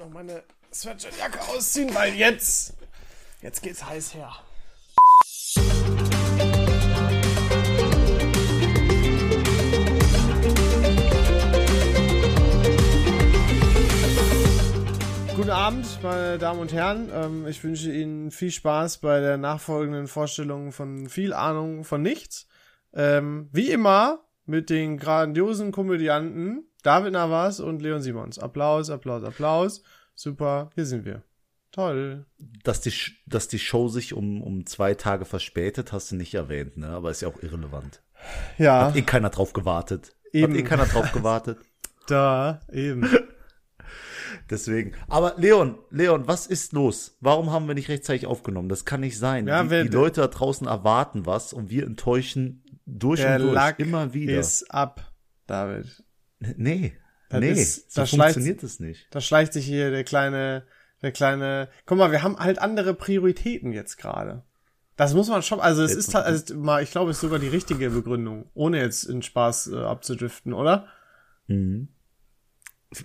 noch meine Sweatshirtjacke ausziehen, weil jetzt, jetzt geht's heiß her. Guten Abend, meine Damen und Herren. Ähm, ich wünsche Ihnen viel Spaß bei der nachfolgenden Vorstellung von viel Ahnung von nichts. Ähm, wie immer mit den grandiosen Komödianten David Navas und Leon Simons. Applaus, Applaus, Applaus. Super, hier sind wir. Toll. Dass die, dass die Show sich um, um zwei Tage verspätet, hast du nicht erwähnt, ne? Aber ist ja auch irrelevant. Ja. Hat eh keiner drauf gewartet. Eben. Hat eh keiner drauf gewartet. Da, eben. Deswegen. Aber Leon, Leon, was ist los? Warum haben wir nicht rechtzeitig aufgenommen? Das kann nicht sein. Ja, die, die Leute da draußen erwarten was und wir enttäuschen durch und durch immer wieder. ist ab, David. Nee, Das nee, ist- so funktioniert es nicht. Da schleicht sich hier der kleine, der kleine. Guck mal, wir haben halt andere Prioritäten jetzt gerade. Das muss man schon, also es ist ta- also mal, ich glaube, es ist sogar die richtige Begründung, ohne jetzt in Spaß äh, abzudriften, oder? Mhm.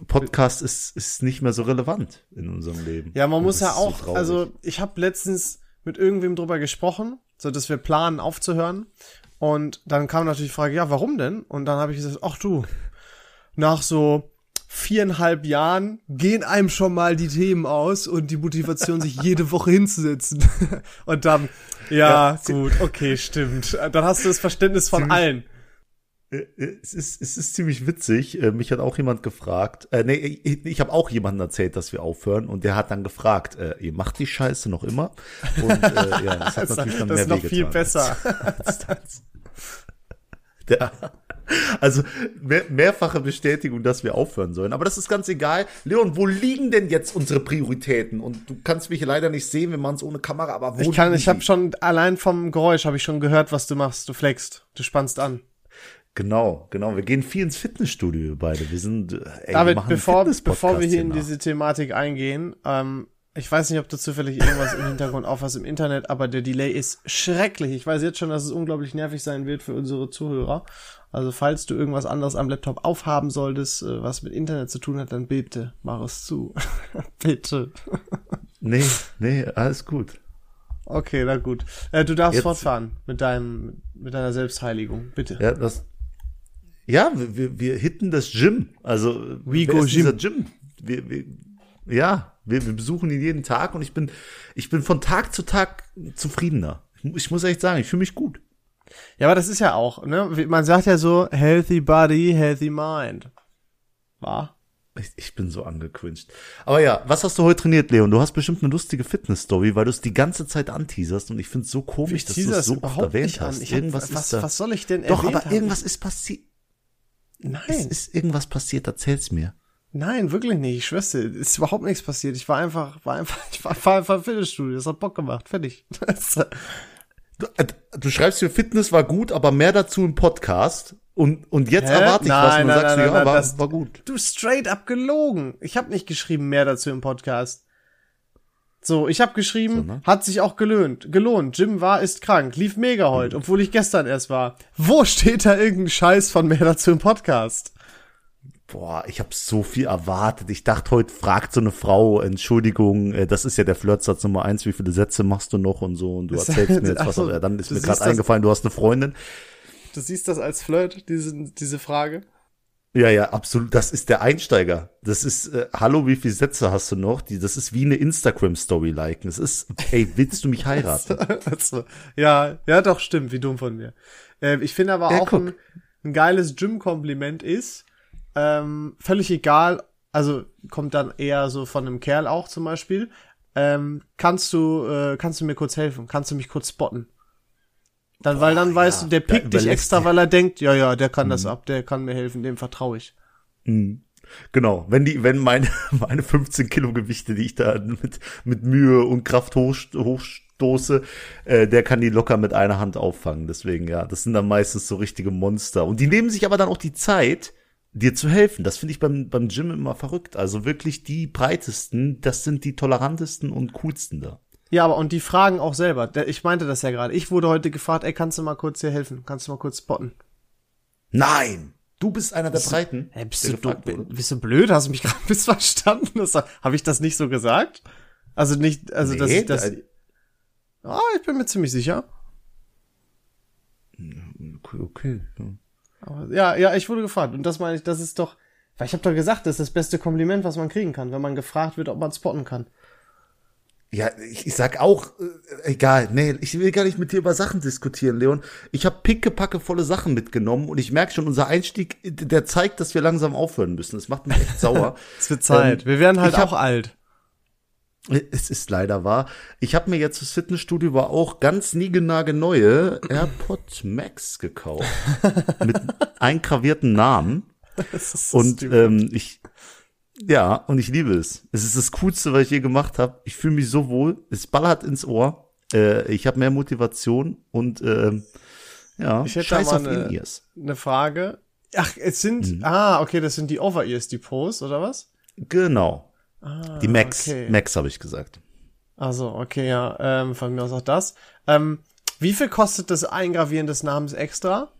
Podcast ist, ist nicht mehr so relevant in unserem Leben. Ja, man muss ja so auch, traurig. also ich habe letztens mit irgendwem drüber gesprochen, so dass wir planen aufzuhören. Und dann kam natürlich die Frage, ja, warum denn? Und dann habe ich gesagt, ach du, nach so viereinhalb Jahren gehen einem schon mal die Themen aus und die Motivation, sich jede Woche hinzusetzen. Und dann, ja, Ja, gut, okay, stimmt. Dann hast du das Verständnis von Ziemlich- allen. Äh, Es ist, es ist ziemlich witzig. Äh, Mich hat auch jemand gefragt. Äh, nee, ich, ich habe auch jemandem erzählt, dass wir aufhören und der hat dann gefragt, äh, ihr macht die Scheiße noch immer? Und äh, ja, das hat Das, natürlich dann das mehr ist noch viel wehgetan. besser als das. Der, also mehr, mehrfache Bestätigung, dass wir aufhören sollen. Aber das ist ganz egal. Leon, wo liegen denn jetzt unsere Prioritäten? Und du kannst mich leider nicht sehen, wir machen es ohne Kamera, aber wo Ich kann, ich habe schon, allein vom Geräusch habe ich schon gehört, was du machst. Du flexst, du spannst an. Genau, genau. Wir gehen viel ins Fitnessstudio beide. Wir sind, äh, ey, wir David, einen bevor, bevor wir hier in diese Thematik eingehen, ähm, ich weiß nicht, ob du zufällig irgendwas im Hintergrund aufhast im Internet, aber der Delay ist schrecklich. Ich weiß jetzt schon, dass es unglaublich nervig sein wird für unsere Zuhörer. Also falls du irgendwas anderes am Laptop aufhaben solltest, äh, was mit Internet zu tun hat, dann bitte mach es zu. bitte. Nee, nee, alles gut. Okay, na gut. Äh, du darfst Jetzt- fortfahren mit deinem, mit deiner Selbstheiligung. Bitte. Ja, das. Ja, wir, wir, wir hitten das Gym. Also We go dieser Gym. Wir, wir, ja, wir, wir besuchen ihn jeden Tag und ich bin, ich bin von Tag zu Tag zufriedener. Ich, mu- ich muss echt sagen, ich fühle mich gut. Ja, aber das ist ja auch, ne? Man sagt ja so, healthy body, healthy mind. War? Ich, ich bin so angecringed. Aber ja, was hast du heute trainiert, Leon? Du hast bestimmt eine lustige Fitness-Story, weil du es die ganze Zeit anteaserst und ich finde es so komisch, Ich dass du es das so oft erwähnt hast. Ich hab, irgendwas was, ist da. was soll ich denn Doch, aber haben? irgendwas ist passiert. Es Nein, ist irgendwas passiert, erzähl's mir. Nein, wirklich nicht. Ich schwör's dir, ist überhaupt nichts passiert. Ich war einfach, war einfach, ich war, war einfach im Fitnessstudio. Das hat Bock gemacht. Fertig. Das- Du, äh, du schreibst für Fitness war gut, aber mehr dazu im Podcast. Und, und jetzt Hä? erwarte ich was Nein, und nein, du sagst, nein, ja, nein, war, das- war gut. du straight up gelogen. Ich habe nicht geschrieben mehr dazu im Podcast. So, ich habe geschrieben, So, ne? hat sich auch gelohnt. Gelohnt. Jim war, ist krank. Lief mega heute, obwohl ich gestern erst war. Wo steht da irgendein Scheiß von mehr dazu im Podcast? Boah, ich habe so viel erwartet. Ich dachte, heute fragt so eine Frau, Entschuldigung, äh, das ist ja der Flirtsatz Nummer eins, wie viele Sätze machst du noch und so und du Das- erzählst mir jetzt was, so, aber dann ist mir gerade das- eingefallen, du hast eine Freundin. Du siehst das als Flirt, diese, diese Frage? Ja, ja, absolut. Das ist der Einsteiger. Das ist, äh, hallo, wie viele Sätze hast du noch? Die, das ist wie eine Instagram-Story liken. Es ist, ey, willst du mich heiraten? Also, ja, ja, doch, stimmt, wie dumm von mir. Äh, ich finde aber Ja, auch ein, ein geiles Gym-Kompliment ist, ähm, völlig egal, also kommt dann eher so von einem Kerl auch zum Beispiel, ähm, kannst du, äh, kannst du mir kurz helfen? Kannst du mich kurz spotten? Dann, weil dann weißt ja, du, der pickt dich extra, weil er denkt, ja, ja, der kann Mhm. das ab, der kann mir helfen, dem vertraue ich. Genau, wenn die, wenn meine, meine 15 Kilo Gewichte, die ich da mit, mit Mühe und Kraft hoch, hochstoße, äh, der kann die locker mit einer Hand auffangen. Deswegen, ja, das sind dann meistens so richtige Monster. Und die nehmen sich aber dann auch die Zeit, dir zu helfen. Das finde ich beim, beim Gym immer verrückt. Also wirklich die breitesten, das sind die tolerantesten und coolsten da. Ja, aber und die fragen auch selber. Ich meinte das ja gerade. Ich wurde heute gefragt, ey, kannst du mal kurz hier helfen? Kannst du mal kurz spotten? Nein! Du bist einer der Breiten. Bist, der du, gefragt du, wurde. bist du blöd? Hast du mich gerade missverstanden? Habe ich das nicht so gesagt? Also nicht, also dass Nee, ich das. da- Ah, ich bin mir ziemlich sicher. Okay, okay. ja. Aber ja, ja, ich wurde gefragt. Und das meine ich, das ist doch. Weil ich habe doch gesagt, das ist das beste Kompliment, was man kriegen kann, wenn man gefragt wird, ob man spotten kann. Ja, ich, ich sag auch, äh, egal, nee, ich will gar nicht mit dir über Sachen diskutieren, Leon. Ich habe pickepacke volle Sachen mitgenommen und ich merke schon, unser Einstieg, der zeigt, dass wir langsam aufhören müssen. Das macht mich echt sauer. Es wird Zeit. Ähm, Wir werden halt hab- auch alt. Es ist leider wahr. Ich habe mir jetzt fürs Fitnessstudio aber auch ganz niegelnagelneue AirPod Max gekauft. mit eingravierten Namen. Das so Und ähm, ich, ja, und ich liebe es. Es ist das Coolste, was ich je gemacht habe. Ich fühle mich so wohl. Es ballert ins Ohr. Äh, ich habe mehr Motivation und ähm, ja, Ich hätte scheiß da auf eine- In-Ears. eine Frage. Ach, es sind. Mhm. Ah, okay, das sind die Over-Ears, die Pros, oder was? Genau. Ah, Die Max. Okay. Max habe ich gesagt. Also, okay, ja, ähm, von mir aus auch das. Ähm, wie viel kostet das Eingravieren des Namens extra?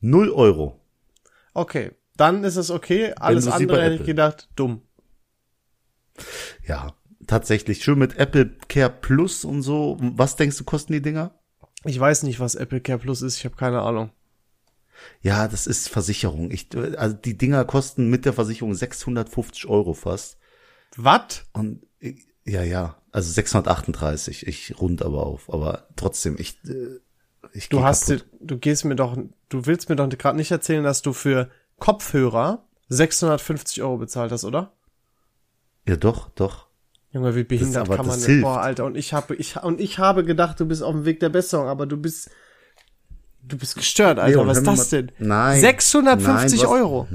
Null Euro. Okay, dann ist es okay. Alles andere hätte ich gedacht, dumm. Ja, tatsächlich. Schön mit Apple Care Plus und so. Was denkst du, kosten die Dinger? Ich weiß nicht, was Apple Care Plus ist, ich habe keine Ahnung. Ja, das ist Versicherung. Ich, also die Dinger kosten mit der Versicherung 650 Euro fast. Was? Und ja, ja, also 638. Ich rund aber auf, aber trotzdem, ich, äh, ich Du geh hast, kaputt. du gehst mir doch, du willst mir doch gerade nicht erzählen, dass du für Kopfhörer 650 Euro bezahlt hast, oder? Ja, doch, doch. Junge, wie behindert aber kann man das denn? Boah, Alter, und ich habe ich und ich habe gedacht, du bist auf dem Weg der Besserung, aber du bist du bist gestört, Alter. Leon, Was ist das denn? Nein. 650 Nein, hast- Euro.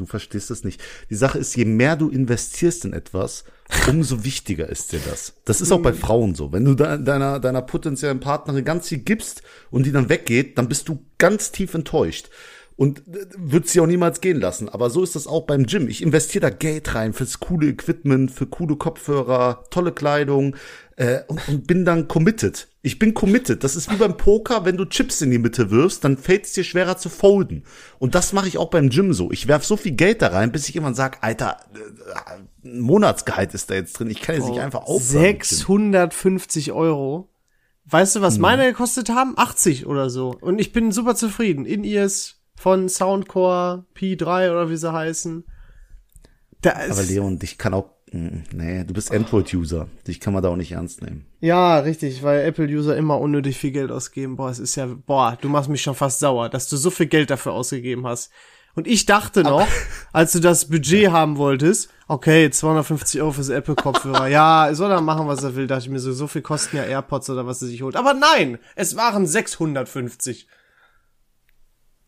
Du verstehst das nicht. Die Sache ist, je mehr du investierst in etwas, umso wichtiger ist dir das. Das ist auch bei Frauen so. Wenn du deiner, deiner potenziellen Partnerin ganz viel gibst und die dann weggeht, dann bist du ganz tief enttäuscht. Und äh, wird sie auch niemals gehen lassen. Aber so ist das auch beim Gym. Ich investiere da Geld rein fürs coole Equipment, für coole Kopfhörer, tolle Kleidung äh, und, und bin dann committed. Ich bin committed. Das ist wie beim Poker, wenn du Chips in die Mitte wirfst, dann fällt es dir schwerer zu folden. Und das mache ich auch beim Gym so. Ich werf so viel Geld da rein, bis ich irgendwann sag, Alter, äh, ein Monatsgehalt ist da jetzt drin. Ich kann jetzt nicht einfach aufhören. mit Gym. 650 Euro. Weißt du, was Hm. meine gekostet haben? 80 oder so. Und ich bin super zufrieden. In-Ears von Soundcore P3 oder wie sie heißen. Da ist, Aber Leon, dich kann auch, mm, nee, du bist Android-User. Dich kann man da auch nicht ernst nehmen. Ja, richtig, weil Apple-User immer unnötig viel Geld ausgeben. Boah, es ist ja, boah, du machst mich schon fast sauer, dass du so viel Geld dafür ausgegeben hast. Und ich dachte noch, als du das Budget haben wolltest, okay, 250 Euro fürs Apple-Kopfhörer, ja, soll er machen, was er will, dachte ich mir so, so viel kosten ja AirPods oder was er sich holt. Aber nein, es waren 650.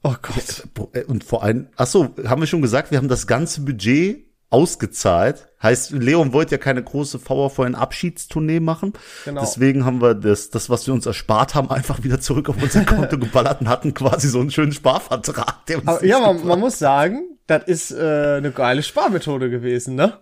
Oh Gott. Äh, Und vor allem, ach so, haben wir schon gesagt, wir haben das ganze Budget ausgezahlt. Heißt, Leon wollte ja keine große VW Abschiedstournee machen. Genau. Deswegen haben wir das, das, was wir uns erspart haben, einfach wieder zurück auf unser Konto geballert und hatten quasi so einen schönen Sparvertrag. Aber, ja, man, man muss sagen, das ist äh, eine geile Sparmethode gewesen, ne?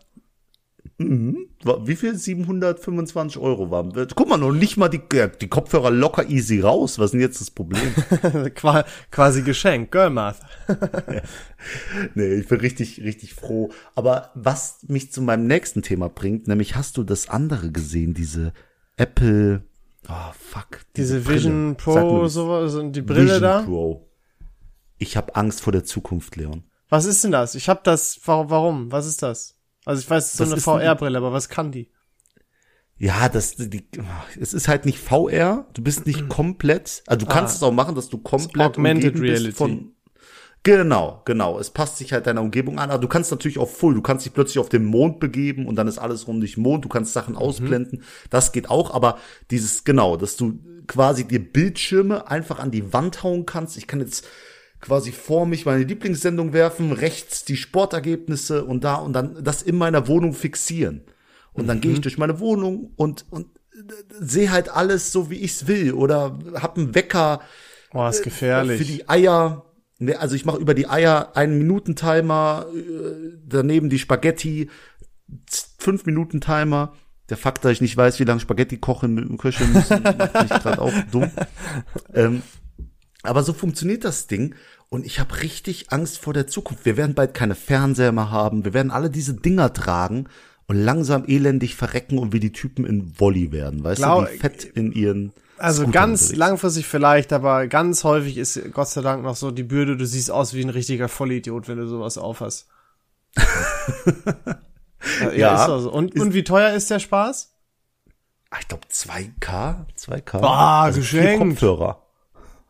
Wa- Wie viel? 725 Euro waren. Guck mal, noch nicht mal die, die Kopfhörer locker easy raus. Was ist denn jetzt das Problem? Qua quasi Geschenk, Girl Math. nee, ich bin richtig, richtig froh. Aber was mich zu meinem nächsten Thema bringt, nämlich hast du das andere gesehen, diese Apple, oh fuck. Diese Brille. Vision Pro, sowas und die Brille Vision da. Pro. Ich habe Angst vor der Zukunft, Leon. Was ist denn das? Ich hab das, wa- warum? Was ist das? Also ich weiß, es ist so eine VR-Brille, aber was kann die? Ja, das, die, es ist halt nicht VR. Du bist nicht komplett, also du kannst Ah. es auch machen, dass du komplett Augmented Reality. Von, genau, genau. Es passt sich halt deiner Umgebung an. Aber du kannst natürlich auch full. Du kannst dich plötzlich auf den Mond begeben und dann ist alles rund dich Mond. Du kannst Sachen ausblenden. Das geht auch. Aber dieses, genau, dass du quasi dir Bildschirme einfach an die Wand hauen kannst. Ich kann jetzt quasi vor mich meine Lieblingssendung werfen, rechts die Sportergebnisse und da und dann das in meiner Wohnung fixieren. Und dann gehe ich durch meine Wohnung und, und sehe halt alles so, wie ich's will. Oder hab einen Wecker Boah, ist gefährlich. für die Eier. Ne, Also ich mache über die Eier einen Minuten-Timer, äh, daneben die Spaghetti, fünf Minuten Timer. Der Fakt, dass ich nicht weiß, wie lange Spaghetti kochen, köcheln müssen, macht mich gerade auch dumm. Ähm, Aber so funktioniert das Ding und ich habe richtig Angst vor der Zukunft. Wir werden bald keine Fernseher mehr haben, wir werden alle diese Dinger tragen und langsam elendig verrecken und wie die Typen in Volley werden, weißt Glaub- du, die fett in ihren Also ganz unterwegs. langfristig vielleicht, aber ganz häufig ist Gott sei Dank noch so die Bürde, du siehst aus wie ein richtiger Vollidiot, wenn du sowas aufhast. ja, Ja. ist doch so. Und, und wie teuer ist der Spaß? Ah, ich glaube 2K, 2K. Ah, vier geschenkt. Kopfhörer.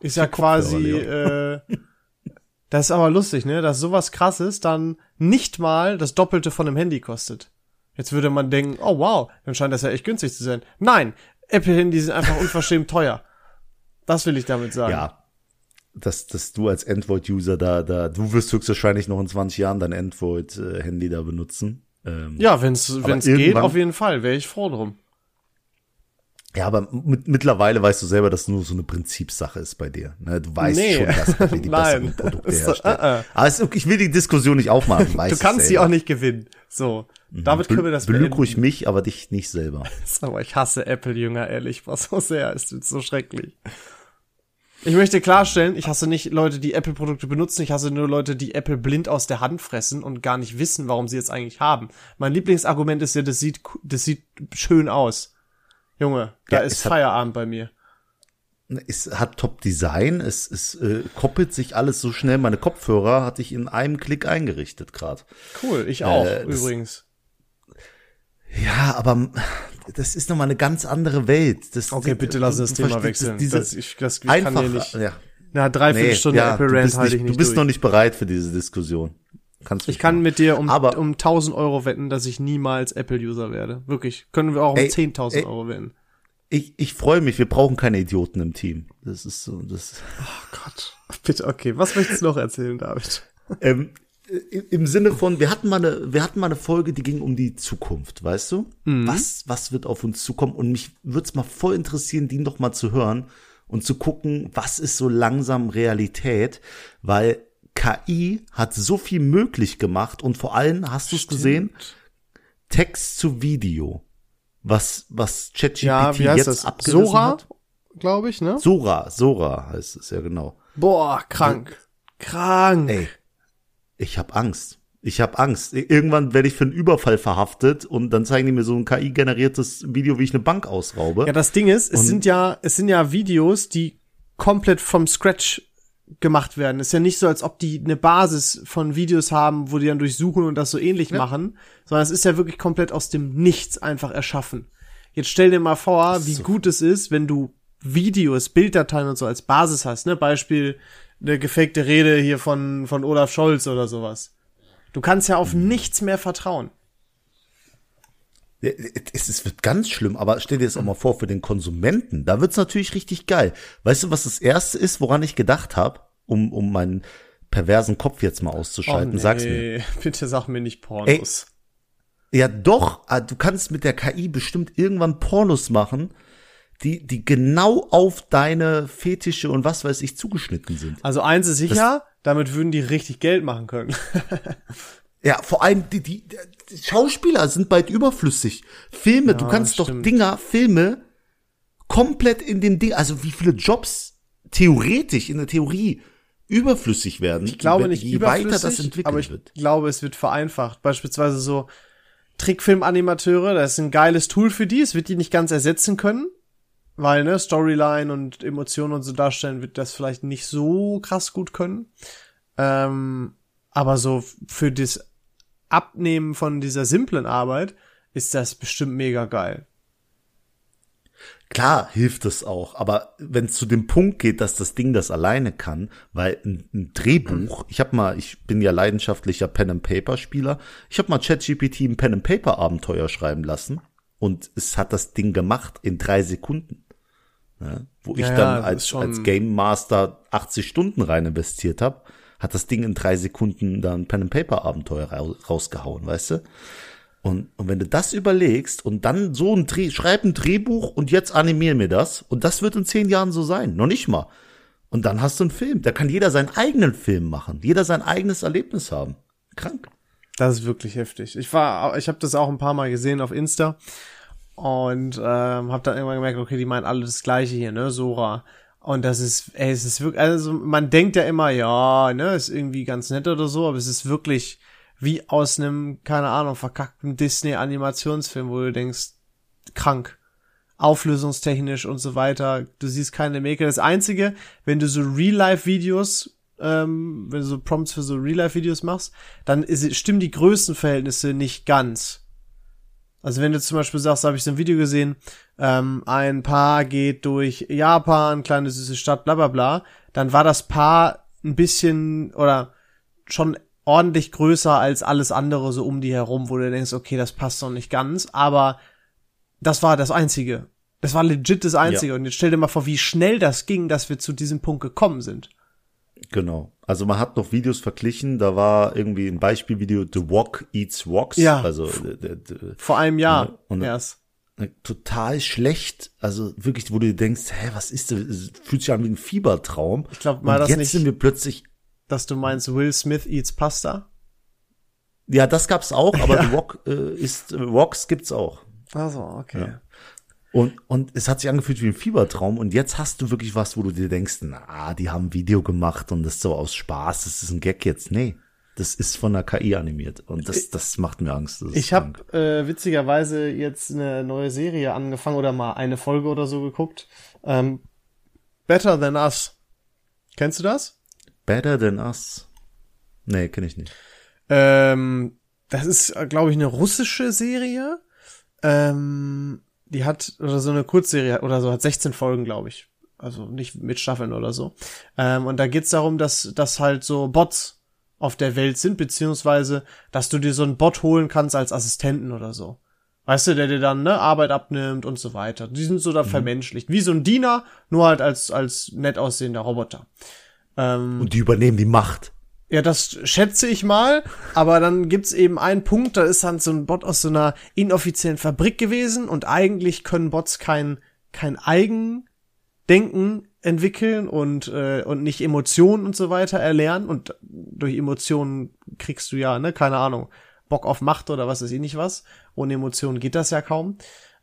Ist ja quasi, äh, das ist aber lustig, ne, dass sowas krasses dann nicht mal das Doppelte von einem Handy kostet. Jetzt würde man denken, oh wow, dann scheint das ja echt günstig zu sein. Nein, Apple-Handys sind einfach unverschämt teuer. Das will ich damit sagen. Ja. Dass, dass du als Android-User da, da, du wirst höchstwahrscheinlich noch in 20 Jahren dein Android-Handy da benutzen. Ähm, Ja, wenn's, wenn's geht, auf jeden Fall, wäre ich froh drum. Ja, aber mit, mittlerweile weißt du selber, dass es nur so eine Prinzipssache ist bei dir. Ne? Du weißt Nee. schon, dass Apple die besseren Produkte herstellt. äh, äh. Aber es, ich will die Diskussion nicht aufmachen. Du kannst sie auch nicht gewinnen. So, damit können wir das Belüg ruhig mich, aber dich nicht selber. Aber ich hasse Apple-Jünger, ehrlich, was so sehr, es ist so schrecklich. Ich möchte klarstellen, ich hasse nicht Leute, die Apple-Produkte benutzen, ich hasse nur Leute, die Apple blind aus der Hand fressen und gar nicht wissen, warum sie jetzt eigentlich haben. Mein Lieblingsargument ist ja, das sieht, das sieht schön aus. Junge, da Ja, ist es hat- Feierabend bei mir. Es hat Top-Design, es, es äh, koppelt sich alles so schnell. Meine Kopfhörer hatte ich in einem Klick eingerichtet gerade. Cool, ich auch, Äh, das- übrigens. Ja, aber das ist nochmal eine ganz andere Welt. Das, Okay, bitte lass uns das Thema wechseln. Diese, das, ich, das, ich kann einfach, hier nicht. ja. Na, dreiviertel Nee, Stunde ja, Apple du Rant bist, halte ich nicht du bist durch. noch nicht bereit für diese Diskussion. Kannst Ich kann mit dir um, Aber- um 1000 Euro wetten, dass ich niemals Apple-User werde. Wirklich. Können wir auch um Ey, 10.000 ey. Euro wetten. Ich, ich freue mich, wir brauchen keine Idioten im Team. Das ist so, das. Oh Gott. Bitte, okay. Was möchtest du noch erzählen, David? Ähm, Im Sinne von, wir hatten mal eine, wir hatten mal eine Folge, die ging um die Zukunft, weißt du? Was, was wird auf uns zukommen? Und mich würde es mal voll interessieren, die noch mal zu hören und zu gucken, was ist so langsam Realität, weil KI hat so viel möglich gemacht und vor allem, hast du es gesehen, Text zu Video. Was, was ChatGPT Ja, wie heißt jetzt das? abgerissen Sora, hat. glaube ich, ne? Sora, Sora heißt es ja genau. Boah, krank. Krank. Ey, ich hab Angst. Ich hab Angst. Irgendwann werde ich für einen Überfall verhaftet und dann zeigen die mir so ein KI-generiertes Video, wie ich eine Bank ausraube. Ja, das Ding ist, es Und- sind ja, es sind ja Videos, die komplett vom Scratch gemacht werden. Ist ja nicht so, als ob die eine Basis von Videos haben, wo die dann durchsuchen und das so ähnlich machen, sondern es ist ja wirklich komplett aus dem Nichts einfach erschaffen. Jetzt stell dir mal vor, wie so- gut es ist, wenn du Videos, Bilddateien und so als Basis hast, ne? Beispiel eine gefakte Rede hier von, von Olaf Scholz oder sowas. Du kannst ja Mhm. auf nichts mehr vertrauen. Es, wird ganz schlimm, aber stell dir das auch mal vor für den Konsumenten. Da wird's natürlich richtig geil. Weißt du, was das erste ist, woran ich gedacht habe, um, um meinen perversen Kopf jetzt mal auszuschalten? Sag's mir. Bitte sag mir nicht Pornos. Ja, doch, ah, du kannst mit der KI bestimmt irgendwann Pornos machen, die, die genau auf deine Fetische und was weiß ich zugeschnitten sind. Also eins ist sicher, damit würden die richtig Geld machen können. Ja, vor allem die, die, die Schauspieler sind bald überflüssig. Filme, du Ja, kannst doch stimmt. Dinger, Filme komplett in den Ding, also wie viele Jobs theoretisch in der Theorie überflüssig werden. Ich glaube wenn- nicht je weiter das entwickelt aber ich wird. glaube, es wird vereinfacht. Beispielsweise so Trickfilmanimateure, das ist ein geiles Tool für die. Es wird die nicht ganz ersetzen können, weil ne Storyline und Emotionen und so darstellen wird das vielleicht nicht so krass gut können. Ähm, aber so für das Abnehmen von dieser simplen Arbeit ist das bestimmt mega geil. Klar hilft es auch, aber wenn es zu dem Punkt geht, dass das Ding das alleine kann, weil ein, ein Drehbuch, ich habe mal, ich bin ja leidenschaftlicher Pen and Paper Spieler, ich habe mal ChatGPT ein Pen and Paper Abenteuer schreiben lassen und es hat das Ding gemacht in drei Sekunden, ja, wo ich Ja, dann als als Game Master 80 Stunden rein investiert habe, hat das Ding in drei Sekunden dann Pen and Paper Abenteuer ra rausgehauen, weißt du? Und, und wenn du das überlegst und dann so ein Dreh, schreib ein Drehbuch und jetzt animier mir das und das wird in zehn Jahren so sein, noch nicht mal. Und dann hast du einen Film. Da kann jeder seinen eigenen Film machen, jeder sein eigenes Erlebnis haben. Krank. Das ist wirklich heftig. Ich war, ich habe das auch ein paar Mal gesehen auf Insta und ähm, habe dann irgendwann gemerkt, okay, die meinen alle das Gleiche hier, ne, Sora. Und das ist, ey, es ist wirklich, also man denkt ja immer, ja, ne, ist irgendwie ganz nett oder so, aber es ist wirklich wie aus einem, keine Ahnung, verkackten Disney-Animationsfilm, wo du denkst, krank. Auflösungstechnisch und so weiter. Du siehst keine Maker. Das Einzige, wenn du so Real-Life-Videos, ähm, wenn du so Prompts für so Real-Life-Videos machst, dann ist, stimmen die Größenverhältnisse nicht ganz. Also wenn du zum Beispiel sagst, habe ich so ein Video gesehen, ähm, ein Paar geht durch Japan, kleine süße Stadt, bla bla bla, dann war das Paar ein bisschen oder schon ordentlich größer als alles andere so um die herum, wo du denkst, okay, das passt noch nicht ganz, aber das war das Einzige. Das war legit das Einzige. Ja. Und jetzt stell dir mal vor, wie schnell das ging, dass wir zu diesem Punkt gekommen sind. Genau. Also man hat noch Videos verglichen, da war irgendwie ein Beispielvideo The Walk Eats Walks. Ja. Also vor einem Jahr und erst. Total schlecht, also wirklich, wo du denkst, hä, was ist das? Fühlt sich an wie ein Fiebertraum. Ich glaube mal, das jetzt nicht, sind wir plötzlich, dass du meinst, Will Smith eats Pasta. Ja, das gab's auch, aber ja. The Walk äh, ist Walks gibt's auch. Also okay. Ja. Und, und es hat sich angefühlt wie ein Fiebertraum und jetzt hast du wirklich was, wo du dir denkst, na, die haben ein Video gemacht und das ist so aus Spaß, das ist ein Gag jetzt. Nee, das ist von der KI animiert und das, das macht mir Angst. Ich habe äh, witzigerweise jetzt eine neue Serie angefangen oder mal eine Folge oder so geguckt. Ähm, Better Than Us. Kennst du das? Better Than Us? Nee, kenne ich nicht. Ähm, das ist, glaube ich, eine russische Serie. Ähm, die hat, oder so eine Kurzserie oder so, hat 16 Folgen, glaube ich. Also nicht mit Staffeln oder so. Ähm, und da geht's darum, dass, dass halt so Bots auf der Welt sind, beziehungsweise, dass du dir so einen Bot holen kannst als Assistenten oder so. Weißt du, der dir dann ne, Arbeit abnimmt und so weiter. Die sind so da mhm. vermenschlicht. Wie so ein Diener, nur halt als, als nett aussehender Roboter. Ähm, und die übernehmen die Macht. Ja, das schätze ich mal, aber dann gibt's eben einen Punkt, da ist dann so ein Bot aus so einer inoffiziellen Fabrik gewesen und eigentlich können Bots kein, kein Eigendenken entwickeln und, äh, und nicht Emotionen und so weiter erlernen und durch Emotionen kriegst du ja, ne, keine Ahnung, Bock auf Macht oder was ist eh nicht was. Ohne Emotionen geht das ja kaum.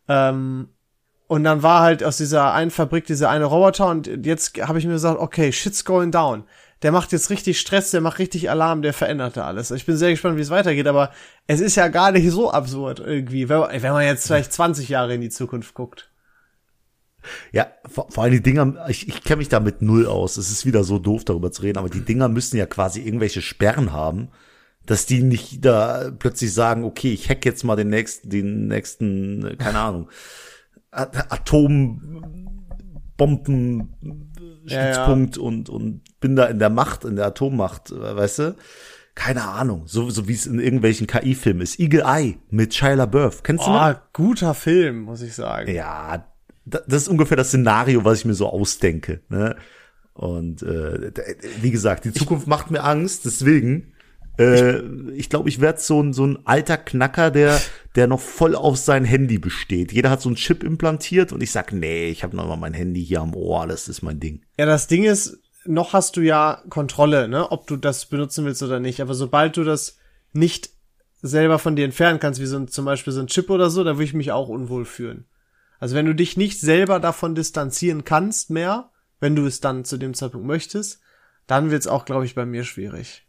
Ähm, und dann war halt aus dieser einen Fabrik dieser eine Roboter und jetzt habe ich mir gesagt, okay, shit's going down der macht jetzt richtig Stress, der macht richtig Alarm, der verändert da alles. Ich bin sehr gespannt, wie es weitergeht, aber es ist ja gar nicht so absurd irgendwie, wenn, wenn man jetzt vielleicht 20 Jahre in die Zukunft guckt. Ja, vor, vor allem die Dinger, ich, ich kenne mich da mit null aus. Es ist wieder so doof, darüber zu reden, aber die Dinger müssen ja quasi irgendwelche Sperren haben, dass die nicht da plötzlich sagen, okay, ich hack jetzt mal den nächsten, den nächsten, keine Ahnung, Atombomben Stützpunkt ja, ja. und, und bin da in der Macht, in der Atommacht, weißt du? Keine Ahnung, so, so wie es in irgendwelchen KI-Filmen ist. Eagle Eye mit Shia LaBeouf. Kennst du oh, noch? guter Film, muss ich sagen. Ja, das ist ungefähr das Szenario, was ich mir so ausdenke. Ne? Und äh, wie gesagt, die Zukunft macht mir Angst, deswegen äh, ich glaube, ich werde so ein, so ein alter Knacker, der, der noch voll auf sein Handy besteht. Jeder hat so einen Chip implantiert und ich sag, nee, ich habe noch mal mein Handy hier am Ohr, das ist mein Ding. Ja, das Ding ist, noch hast du ja Kontrolle, ne, ob du das benutzen willst oder nicht. Aber sobald du das nicht selber von dir entfernen kannst, wie so ein, zum Beispiel so ein Chip oder so, da würde ich mich auch unwohl fühlen. Also wenn du dich nicht selber davon distanzieren kannst mehr, wenn du es dann zu dem Zeitpunkt möchtest, dann wird's auch, glaube ich, bei mir schwierig.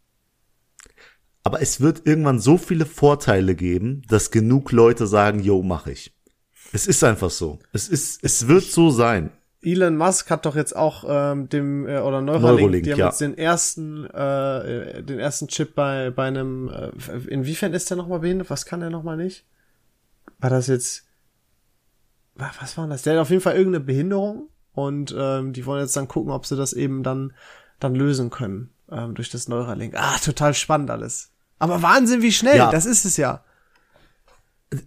Aber es wird irgendwann so viele Vorteile geben, dass genug Leute sagen, yo, mach ich. Es ist einfach so. Es ist, es wird so sein. Elon Musk hat doch jetzt auch ähm, dem äh, oder Neuralink, Neuralink die haben ja. jetzt den ersten äh, den ersten Chip bei bei einem äh, inwiefern ist der nochmal behindert? Was kann der nochmal nicht? War das jetzt was war das? Der hat auf jeden Fall irgendeine Behinderung und ähm, die wollen jetzt dann gucken, ob sie das eben dann dann lösen können ähm, durch das Neuralink. Ah, total spannend alles. Aber Wahnsinn, wie schnell, ja. das ist es ja.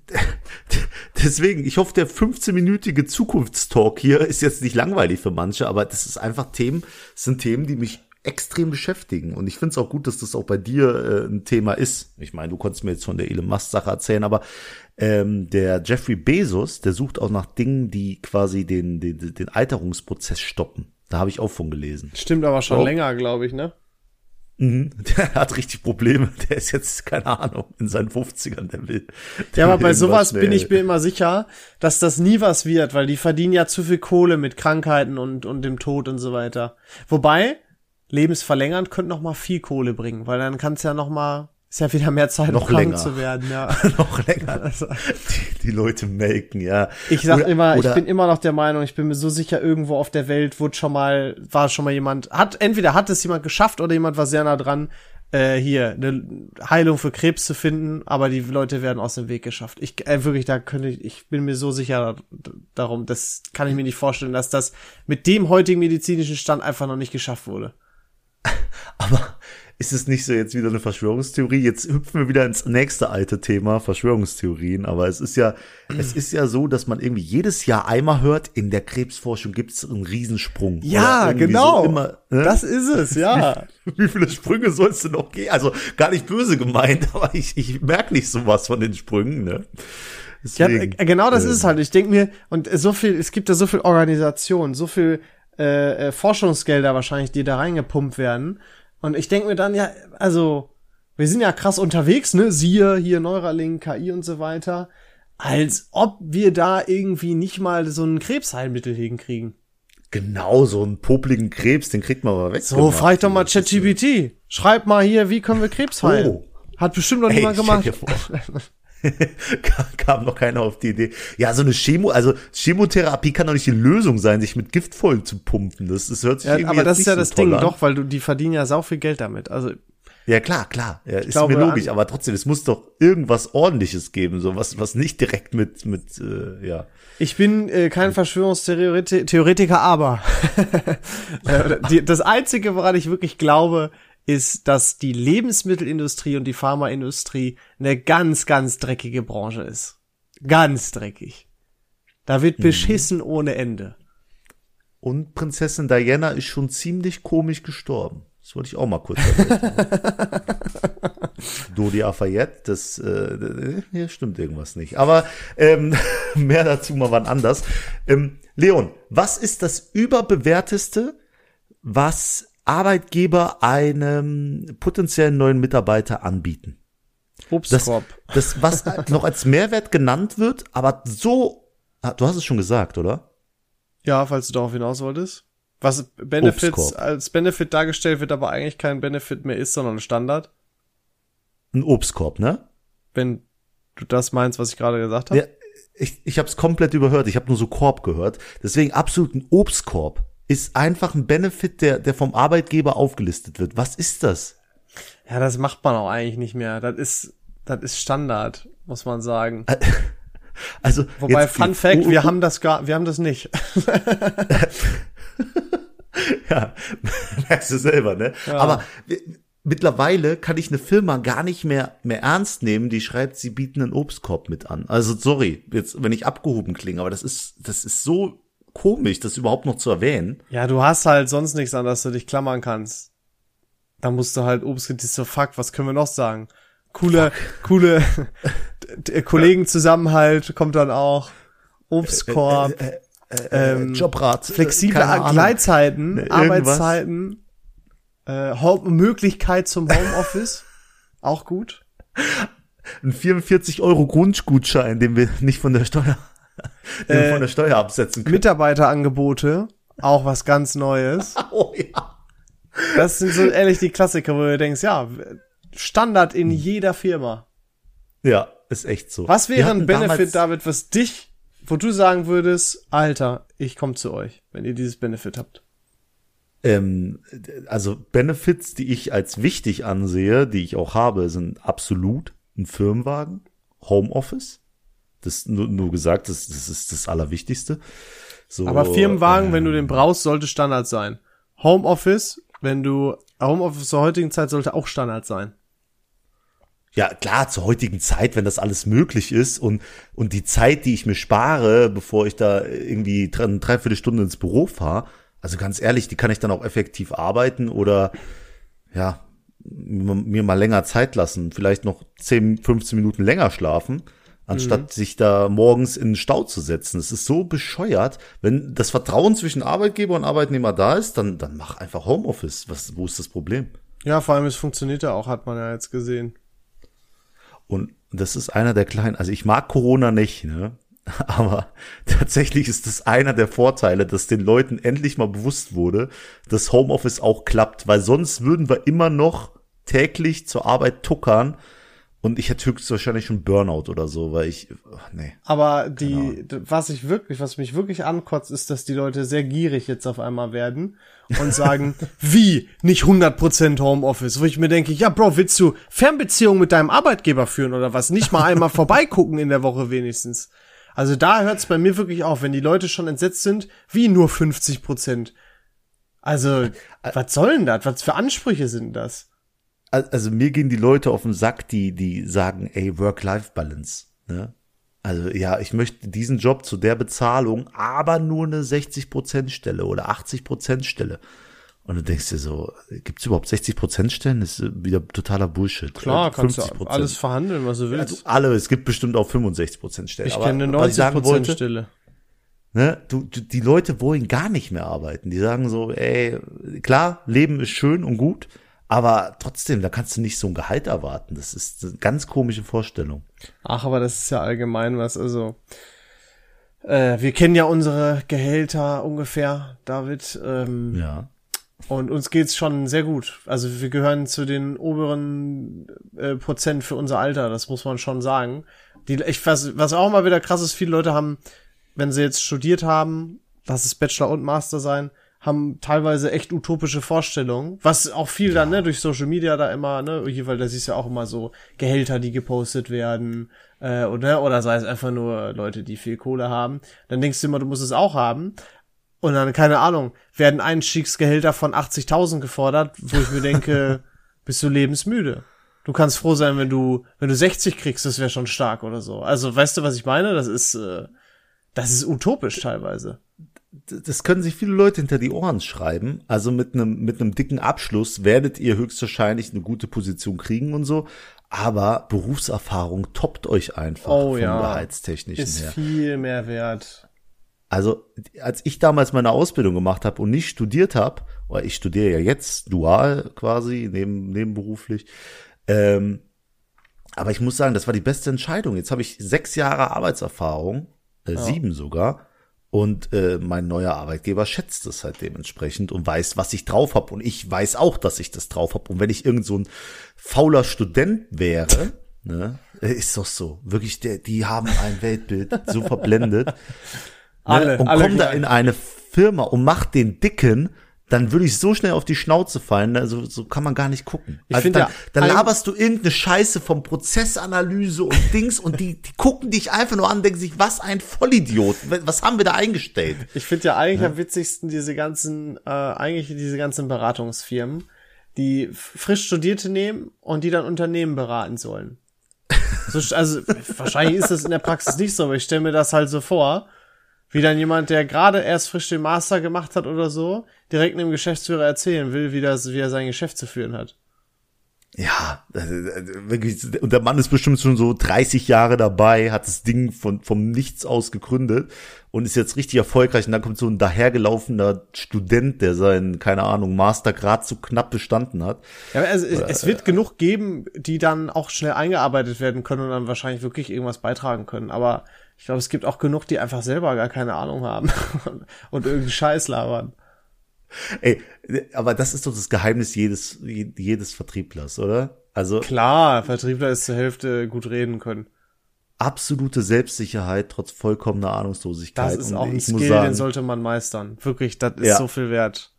Deswegen, ich hoffe, der 15-minütige Zukunftstalk hier ist jetzt nicht langweilig für manche, aber das ist einfach Themen, sind Themen, die mich extrem beschäftigen. Und ich finde es auch gut, dass das auch bei dir äh, ein Thema ist. Ich meine, du konntest mir jetzt von der Elon Musk-Sache erzählen, aber ähm, der Jeffrey Bezos, der sucht auch nach Dingen, die quasi den, den, den Alterungsprozess stoppen. Da habe ich auch von gelesen. Stimmt aber schon oh. länger, glaube ich, ne? Mhm. Der hat richtig Probleme. Der ist jetzt, keine Ahnung, in seinen 50ern, der will. Der ja, aber bei sowas bin ich mir immer sicher, dass das nie was wird, weil die verdienen ja zu viel Kohle mit Krankheiten und, und dem Tod und so weiter. Wobei, lebensverlängernd könnte noch mal viel Kohle bringen, weil dann kann's ja noch mal, ist ja wieder mehr Zeit, Noch um länger. zu werden, ja. noch länger. Also, Die, die Leute melken, ja. ich sag Oder- immer, oder- ich bin immer noch der Meinung, ich bin mir so sicher, irgendwo auf der Welt wurde schon mal, war schon mal jemand, hat, entweder hat es jemand geschafft oder jemand war sehr nah dran, äh, hier, eine Heilung für Krebs zu finden, aber die Leute werden aus dem Weg geschafft. Ich, äh, wirklich, da könnte ich, ich bin mir so sicher darum, das kann ich mir nicht vorstellen, dass das mit dem heutigen medizinischen Stand einfach noch nicht geschafft wurde. Aber ist es nicht so jetzt wieder eine Verschwörungstheorie? Jetzt hüpfen wir wieder ins nächste alte Thema, Verschwörungstheorien. Aber es ist ja, es ist ja so, dass man irgendwie jedes Jahr einmal hört, in der Krebsforschung gibt es einen Riesensprung. Ja, genau. So immer, ne? Das ist es, ja. Wie viele Sprünge sollst du noch gehen? Also gar nicht böse gemeint, aber ich, ich merke nicht sowas von den Sprüngen. Ne? Ja, Deswegen, äh, genau das äh, ist es halt. Ich denke mir, und so viel, es gibt ja so viel Organisation, so viel äh, äh, Forschungsgelder wahrscheinlich, die da reingepumpt werden. Und ich denke mir dann, ja, also, wir sind ja krass unterwegs, ne? Siehe hier Neuralink, KI und so weiter. Als ob wir da irgendwie nicht mal so ein Krebsheilmittel hinkriegen. Genau, so einen popligen Krebs, den kriegt man aber weg. So, frag doch mal ChatGPT. Schreib mal hier, wie können wir Krebs heilen? Oh. Hat bestimmt noch niemand gemacht. kam, noch keiner auf die Idee. Ja, so eine Chemo, also Chemotherapie kann doch nicht die Lösung sein, sich mit Gift voll zu pumpen. Das, das hört sich Ja, irgendwie aber das ist ja das so toll Ding, an. doch, weil du, die verdienen ja sau viel Geld damit. Also, Ja, klar, klar. Ja, ist glaube, mir logisch, aber trotzdem, es muss doch irgendwas ordentliches geben, so was, was nicht direkt mit, mit, äh, ja. Ich bin äh, kein Verschwörungstheoretiker, aber äh, das Einzige, woran ich wirklich glaube, ist, dass die Lebensmittelindustrie und die Pharmaindustrie eine ganz, ganz dreckige Branche ist. Ganz dreckig. Da wird beschissen ohne Ende. Und Prinzessin Diana ist schon ziemlich komisch gestorben. Das wollte ich auch mal kurz erwähnen. Dodi Afayette, das äh, hier stimmt irgendwas nicht. Aber ähm, mehr dazu mal wann anders. Ähm, Leon, was ist das überbewerteste, was Arbeitgeber einem potenziellen neuen Mitarbeiter anbieten? Das, Obstkorb. das, was noch als Mehrwert genannt wird, aber so, ah, du hast es schon gesagt, oder? ja, falls du darauf hinaus wolltest. Was Benefits Obstkorb. als Benefit dargestellt wird, aber eigentlich kein Benefit mehr ist, sondern ein Standard. Ein Obstkorb, ne? Wenn du das meinst, was ich gerade gesagt habe. Ja, ich, ich habe es komplett überhört. Ich habe nur so Korb gehört. Deswegen absolut ein Obstkorb ist einfach ein Benefit, der, der vom Arbeitgeber aufgelistet wird. Was ist das? Ja, das macht man auch eigentlich nicht mehr. Das ist, das ist Standard, muss man sagen. Also Wobei, jetzt- Fun jetzt- Fact, oh, wir oh, haben das gar, wir haben das nicht. ja, merkst du selber, ne? Aber w- mittlerweile kann ich eine Firma gar nicht mehr mehr ernst nehmen, die schreibt, sie bieten einen Obstkorb mit an. Also sorry, jetzt wenn ich abgehoben klinge, aber das ist das ist so komisch, das überhaupt noch zu erwähnen. Ja, du hast halt sonst nichts, an das du dich klammern kannst. Da musst du halt ist so fuck, was können wir noch sagen? Coole, coole d- d- Kollegenzusammenhalt kommt dann auch. Obstkorb, ähm, Jobrat, flexible. Gleitzeiten, Ne. Arbeitszeiten, äh, Möglichkeit zum Homeoffice, auch gut. ein 44 Euro Grundgutschein, den wir nicht von der Steuer, den wir Äh, von der Steuer absetzen können. Mitarbeiterangebote, auch was ganz Neues. Oh ja. Das sind so ehrlich die Klassiker, wo du denkst, ja, Standard in jeder Firma. Ja, ist echt so. Was wäre ein Benefit, David, was dich, wo du sagen würdest, Alter, ich komme zu euch, wenn ihr dieses Benefit habt? Ähm, also Benefits, die ich als wichtig ansehe, die ich auch habe, sind absolut ein Firmenwagen, Homeoffice. Das nur, nur gesagt, das, das ist das Allerwichtigste. So, Aber Firmenwagen, äh, wenn du den brauchst, sollte Standard sein. Homeoffice, wenn du, Homeoffice zur heutigen Zeit sollte auch Standard sein. Ja, klar, zur heutigen Zeit, wenn das alles möglich ist und, und die Zeit, die ich mir spare, bevor ich da irgendwie drei, eine Dreiviertelstunde ins Büro fahre, also ganz ehrlich, die kann ich dann auch effektiv arbeiten oder, ja, mir mal länger Zeit lassen, vielleicht noch 10, 15 Minuten länger schlafen, anstatt sich da morgens in den Stau zu setzen. Es ist so bescheuert. Wenn das Vertrauen zwischen Arbeitgeber und Arbeitnehmer da ist, dann, dann mach einfach Homeoffice. Was, wo ist das Problem? Ja, vor allem es funktioniert ja auch, hat man ja jetzt gesehen. Und das ist einer der kleinen, also ich mag Corona nicht, ne? Aber tatsächlich ist das einer der Vorteile, dass den Leuten endlich mal bewusst wurde, dass Homeoffice auch klappt, weil sonst würden wir immer noch täglich zur Arbeit tuckern und ich hätte höchstwahrscheinlich schon Burnout oder so, weil ich, nee. Aber die, was ich wirklich, was mich wirklich ankotzt, ist, dass die Leute sehr gierig jetzt auf einmal werden und sagen, wie, nicht 100% Homeoffice, wo ich mir denke, ja, Bro, willst du Fernbeziehungen mit deinem Arbeitgeber führen oder was? Nicht mal einmal vorbeigucken in der Woche wenigstens. Also da hört es bei mir wirklich auf, wenn die Leute schon entsetzt sind, wie nur 50 Prozent. Also, was soll denn das? Was für Ansprüche sind das? Also mir gehen die Leute auf den Sack, die, die sagen, ey, Work-Life-Balance. Ne? Also ja, ich möchte diesen Job zu der Bezahlung, aber nur eine 60%-Stelle oder 80%-Stelle. Und du denkst dir so, gibt's überhaupt 60 Prozent Stellen? Das ist wieder totaler Bullshit. Klar, kannst du alles verhandeln, was du willst. Ja, alle, es gibt bestimmt auch 65 Prozent Stellen. Ich kenne eine 90 Prozent Stelle. Ne, du, du, die Leute wollen gar nicht mehr arbeiten. Die sagen so, ey, klar, Leben ist schön und gut, aber trotzdem, da kannst du nicht so ein Gehalt erwarten. Das ist eine ganz komische Vorstellung. Ach, aber das ist ja allgemein was, also äh, wir kennen ja unsere Gehälter ungefähr, David. Ähm, ja. Und uns geht's schon sehr gut. Also wir gehören zu den oberen äh, Prozent für unser Alter, das muss man schon sagen. Die, ich, was, was auch mal wieder krass ist, viele Leute haben, wenn sie jetzt studiert haben, lass es Bachelor und Master sein, haben teilweise echt utopische Vorstellungen, was auch viel ja. dann, ne, durch Social Media da immer, ne, weil da siehst du ja auch immer so Gehälter, die gepostet werden, äh, oder, oder sei es einfach nur Leute, die viel Kohle haben. Dann denkst du immer, du musst es auch haben. Und dann, keine Ahnung, werden Einstiegsgehälter von 80.000 gefordert, wo ich mir denke, bist du lebensmüde. Du kannst froh sein, wenn du, wenn du 60 kriegst, das wäre schon stark oder so. Also, weißt du, was ich meine? Das ist, äh, das ist utopisch teilweise. Das können sich viele Leute hinter die Ohren schreiben. Also mit einem, mit einem dicken Abschluss werdet ihr höchstwahrscheinlich eine gute Position kriegen und so. Aber Berufserfahrung toppt euch einfach oh, vom ja. Gehaltstechnischen ist her. Ist viel mehr wert. Also, als ich damals meine Ausbildung gemacht habe und nicht studiert habe, oder ich studiere ja jetzt dual quasi, neben, nebenberuflich, ähm, aber ich muss sagen, das war die beste Entscheidung. Jetzt habe ich sechs Jahre Arbeitserfahrung, äh, ja. sieben sogar, und äh, mein neuer Arbeitgeber schätzt es halt dementsprechend und weiß, was ich drauf habe. Und ich weiß auch, dass ich das drauf habe. Und wenn ich irgend so ein fauler Student wäre, ne, ist doch so. Wirklich, der, die haben ein Weltbild so verblendet. alle, und alle komm da in eine Firma und mach den Dicken, dann würde ich so schnell auf die Schnauze fallen, also so kann man gar nicht gucken. Ich also dann, ja, dann laberst du irgendeine Scheiße vom Prozessanalyse und Dings und die, die gucken dich einfach nur an und denken sich, was ein Vollidiot, was haben wir da eingestellt? Ich finde ja eigentlich ja. am witzigsten diese ganzen, äh, eigentlich diese ganzen Beratungsfirmen, die frisch Studierte nehmen und die dann Unternehmen beraten sollen. So, also wahrscheinlich ist das in der Praxis nicht so, aber ich stelle mir das halt so vor wie dann jemand, der gerade erst frisch den Master gemacht hat oder so, direkt einem Geschäftsführer erzählen will, wie, das, wie er sein Geschäft zu führen hat. Ja, wirklich, und der Mann ist bestimmt schon so 30 Jahre dabei, hat das Ding von, vom Nichts aus gegründet und ist jetzt richtig erfolgreich. Und dann kommt so ein dahergelaufener Student, der seinen, keine Ahnung, Mastergrad zu knapp bestanden hat. Ja, also es, es wird genug geben, die dann auch schnell eingearbeitet werden können und dann wahrscheinlich wirklich irgendwas beitragen können. Aber ich glaube, es gibt auch genug, die einfach selber gar keine Ahnung haben und irgendeinen Scheiß labern. Ey, aber das ist doch das Geheimnis jedes, jedes Vertrieblers, oder? Also. Klar, Vertriebler ist zur Hälfte gut reden können. Absolute Selbstsicherheit trotz vollkommener Ahnungslosigkeit. Das ist auch ein Skill, sagen, den sollte man meistern. Wirklich, das ist ja. so viel wert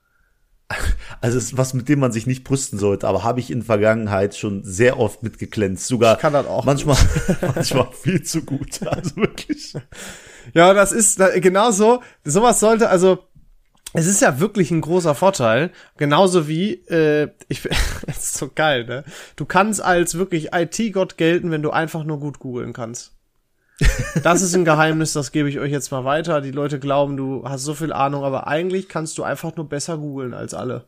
also es ist was, mit dem man sich nicht brüsten sollte, aber habe ich in Vergangenheit schon sehr oft mitgeglänzt. Sogar ich kann das auch manchmal, manchmal viel zu gut. Also wirklich. Ja, das ist genau so. Sowas sollte, also es ist ja wirklich ein großer Vorteil, genauso wie, äh, ich ist so geil, ne? Du kannst als wirklich IT-Gott gelten, wenn du einfach nur gut googeln kannst. Das ist ein Geheimnis, das gebe ich euch jetzt mal weiter. Die Leute glauben, du hast so viel Ahnung, aber eigentlich kannst du einfach nur besser googeln als alle.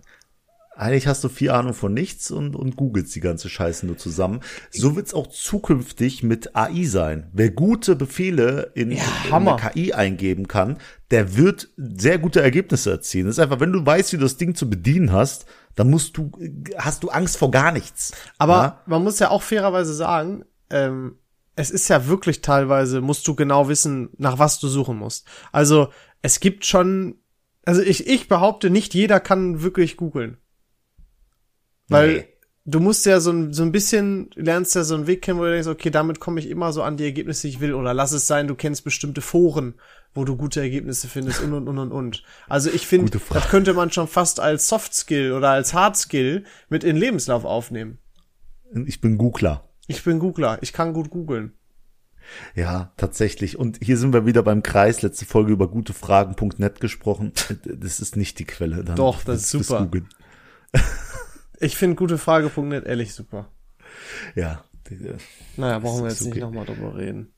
Eigentlich hast du viel Ahnung von nichts und, und googelst die ganze Scheiße nur zusammen. So wird's auch zukünftig mit AI sein. Wer gute Befehle in, Ja, in Hammer. eine KI eingeben kann, der wird sehr gute Ergebnisse erzielen. Das ist einfach, wenn du weißt, wie du das Ding zu bedienen hast, dann musst du, hast du Angst vor gar nichts. Aber Ja? man muss ja auch fairerweise sagen, ähm, es ist ja wirklich teilweise, musst du genau wissen, nach was du suchen musst. Also es gibt schon, also ich, ich behaupte, nicht jeder kann wirklich googeln. Weil Nee. du musst ja so ein, so ein bisschen, lernst ja so einen Weg kennen, wo du denkst, okay, damit komme ich immer so an die Ergebnisse, die ich will. Oder lass es sein, du kennst bestimmte Foren, wo du gute Ergebnisse findest und und und und und. Also ich finde, das könnte man schon fast als Soft Skill oder als Hard Skill mit in den Lebenslauf aufnehmen. Ich bin Googler. Ich bin Googler, ich kann gut googeln. Ja, tatsächlich. Und hier sind wir wieder beim Kreis. Letzte Folge über gutefragen.net gesprochen. Das ist nicht die Quelle. Dann Doch, das ist super. Googlen. Ich finde gutefrage.net ehrlich super. Ja. die- Naja, brauchen wir jetzt nicht okay. nochmal drüber reden.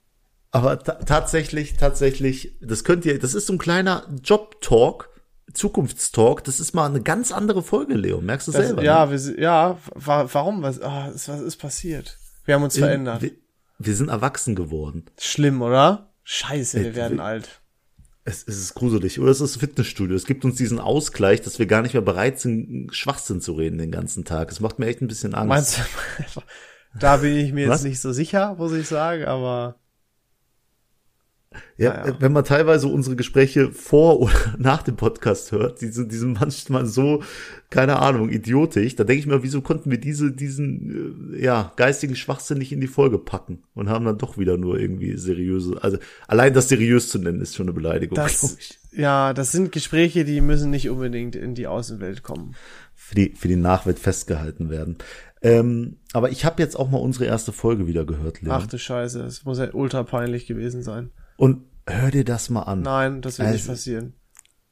Aber ta tatsächlich, tatsächlich, das könnt ihr, das ist so ein kleiner Job-Talk, Zukunftstalk. Das ist mal eine ganz andere Folge, Leo. Merkst du Das, selber? ja, ne? wir, ja, wa warum? Was, ah, was ist passiert? Wir haben uns verändert. Wir, wir sind erwachsen geworden. Schlimm, oder? Scheiße, wir Ey, werden wir- alt. Es, es ist gruselig. Oder es ist Fitnessstudio. Es gibt uns diesen Ausgleich, dass wir gar nicht mehr bereit sind, Schwachsinn zu reden den ganzen Tag. Es macht mir echt ein bisschen Angst. Meinst du? da bin ich mir jetzt nicht so sicher, muss ich sagen, aber Ja, Naja. wenn man teilweise unsere Gespräche vor oder nach dem Podcast hört, die sind, die sind manchmal so, keine Ahnung, idiotisch. Da denke ich mir, wieso konnten wir diese, diesen, äh, ja, geistigen Schwachsinn nicht in die Folge packen und haben dann doch wieder nur irgendwie seriöse, also allein das seriös zu nennen, ist schon eine Beleidigung, das, ich. ja, das sind Gespräche, die müssen nicht unbedingt in die Außenwelt kommen. Für die, für die Nachwelt festgehalten werden. Ähm, aber ich habe jetzt auch mal unsere erste Folge wieder gehört, Leon. Ach du Scheiße, es muss ja ultra peinlich gewesen sein. Und hör dir das mal an. Nein, das wird nicht Also- passieren.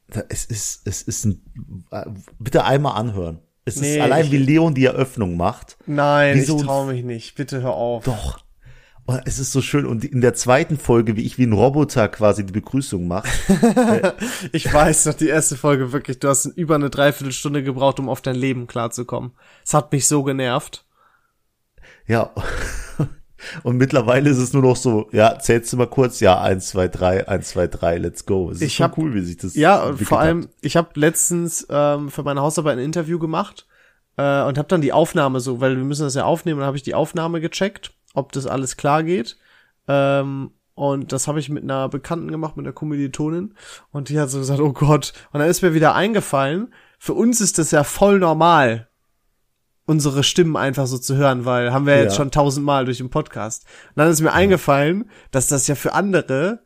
Da, es ist, es ist ein, äh, bitte einmal anhören. Es Nee, ist allein ich- wie Leon die Eröffnung macht. Nein, so ich traue mich nicht. Bitte hör auf. Doch. Und es ist so schön. Und in der zweiten Folge, wie ich wie ein Roboter quasi die Begrüßung mache. Ich weiß noch, die erste Folge wirklich, du hast über eine Dreiviertelstunde gebraucht, um auf dein Leben klarzukommen. Es hat mich so genervt. ja. Und mittlerweile ist es nur noch so, ja, zählst du mal kurz, ja, eins, zwei, drei, eins, zwei, drei, let's go. Es ist Ich schon hab- cool, wie sich das Ja, vor allem, hat. ich habe letztens ähm, für meine Hausarbeit ein Interview gemacht äh, und habe dann die Aufnahme so, weil wir müssen das ja aufnehmen, dann habe ich die Aufnahme gecheckt, ob das alles klar geht. Ähm, und das habe ich mit einer Bekannten gemacht, mit einer Kommilitonin. Und die hat so gesagt, oh Gott. Und dann ist mir wieder eingefallen, für uns ist das ja voll normal, unsere Stimmen einfach so zu hören, weil haben wir jetzt Ja. schon tausendmal durch den Podcast. Und dann ist mir eingefallen, dass das ja für andere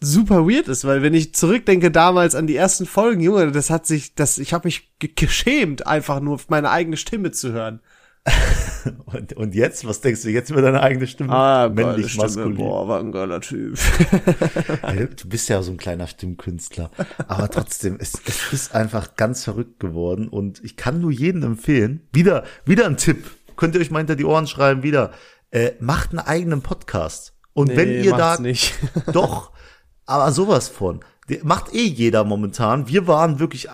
super weird ist, weil wenn ich zurückdenke damals an die ersten Folgen, Junge, das hat sich, das, ich habe mich ge- geschämt, einfach nur meine eigene Stimme zu hören. Und, und jetzt, was denkst du jetzt über deine eigene Stimme? Ah, Männlich, maskulin. boah, war ein geiler Typ. Du bist ja so ein kleiner Stimmkünstler. Aber trotzdem, es, es ist einfach ganz verrückt geworden. Und ich kann nur jedem empfehlen, wieder, wieder ein Tipp. Könnt ihr euch mal hinter die Ohren schreiben, wieder. Äh, macht einen eigenen Podcast. Und wenn ihr da, nicht. doch, aber sowas von. Macht eh jeder momentan. Wir waren wirklich äh,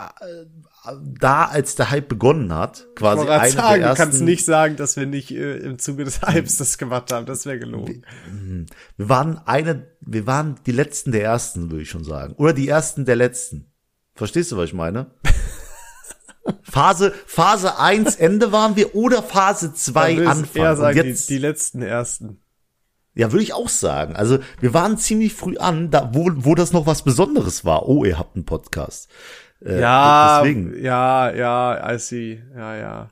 da, als der Hype begonnen hat. Ich Quasi wollte gerade eine sagen, der du kannst ersten, nicht sagen, dass wir nicht äh, im Zuge des Hypes das gemacht haben. Das wäre gelogen. Wir waren eine, wir waren die letzten der ersten, würde ich schon sagen. Oder die ersten der letzten. Verstehst du, was ich meine? Phase, Phase 1 Ende waren wir oder Phase 2 Dann will ich Anfang. eher Und sagen, jetzt, die, die letzten ersten. ja, würde ich auch sagen. Also, wir waren ziemlich früh an, da, wo, wo das noch was Besonderes war. Oh, ihr habt einen Podcast. Äh, Ja, Deswegen. ja, ja, I see. Ja, ja.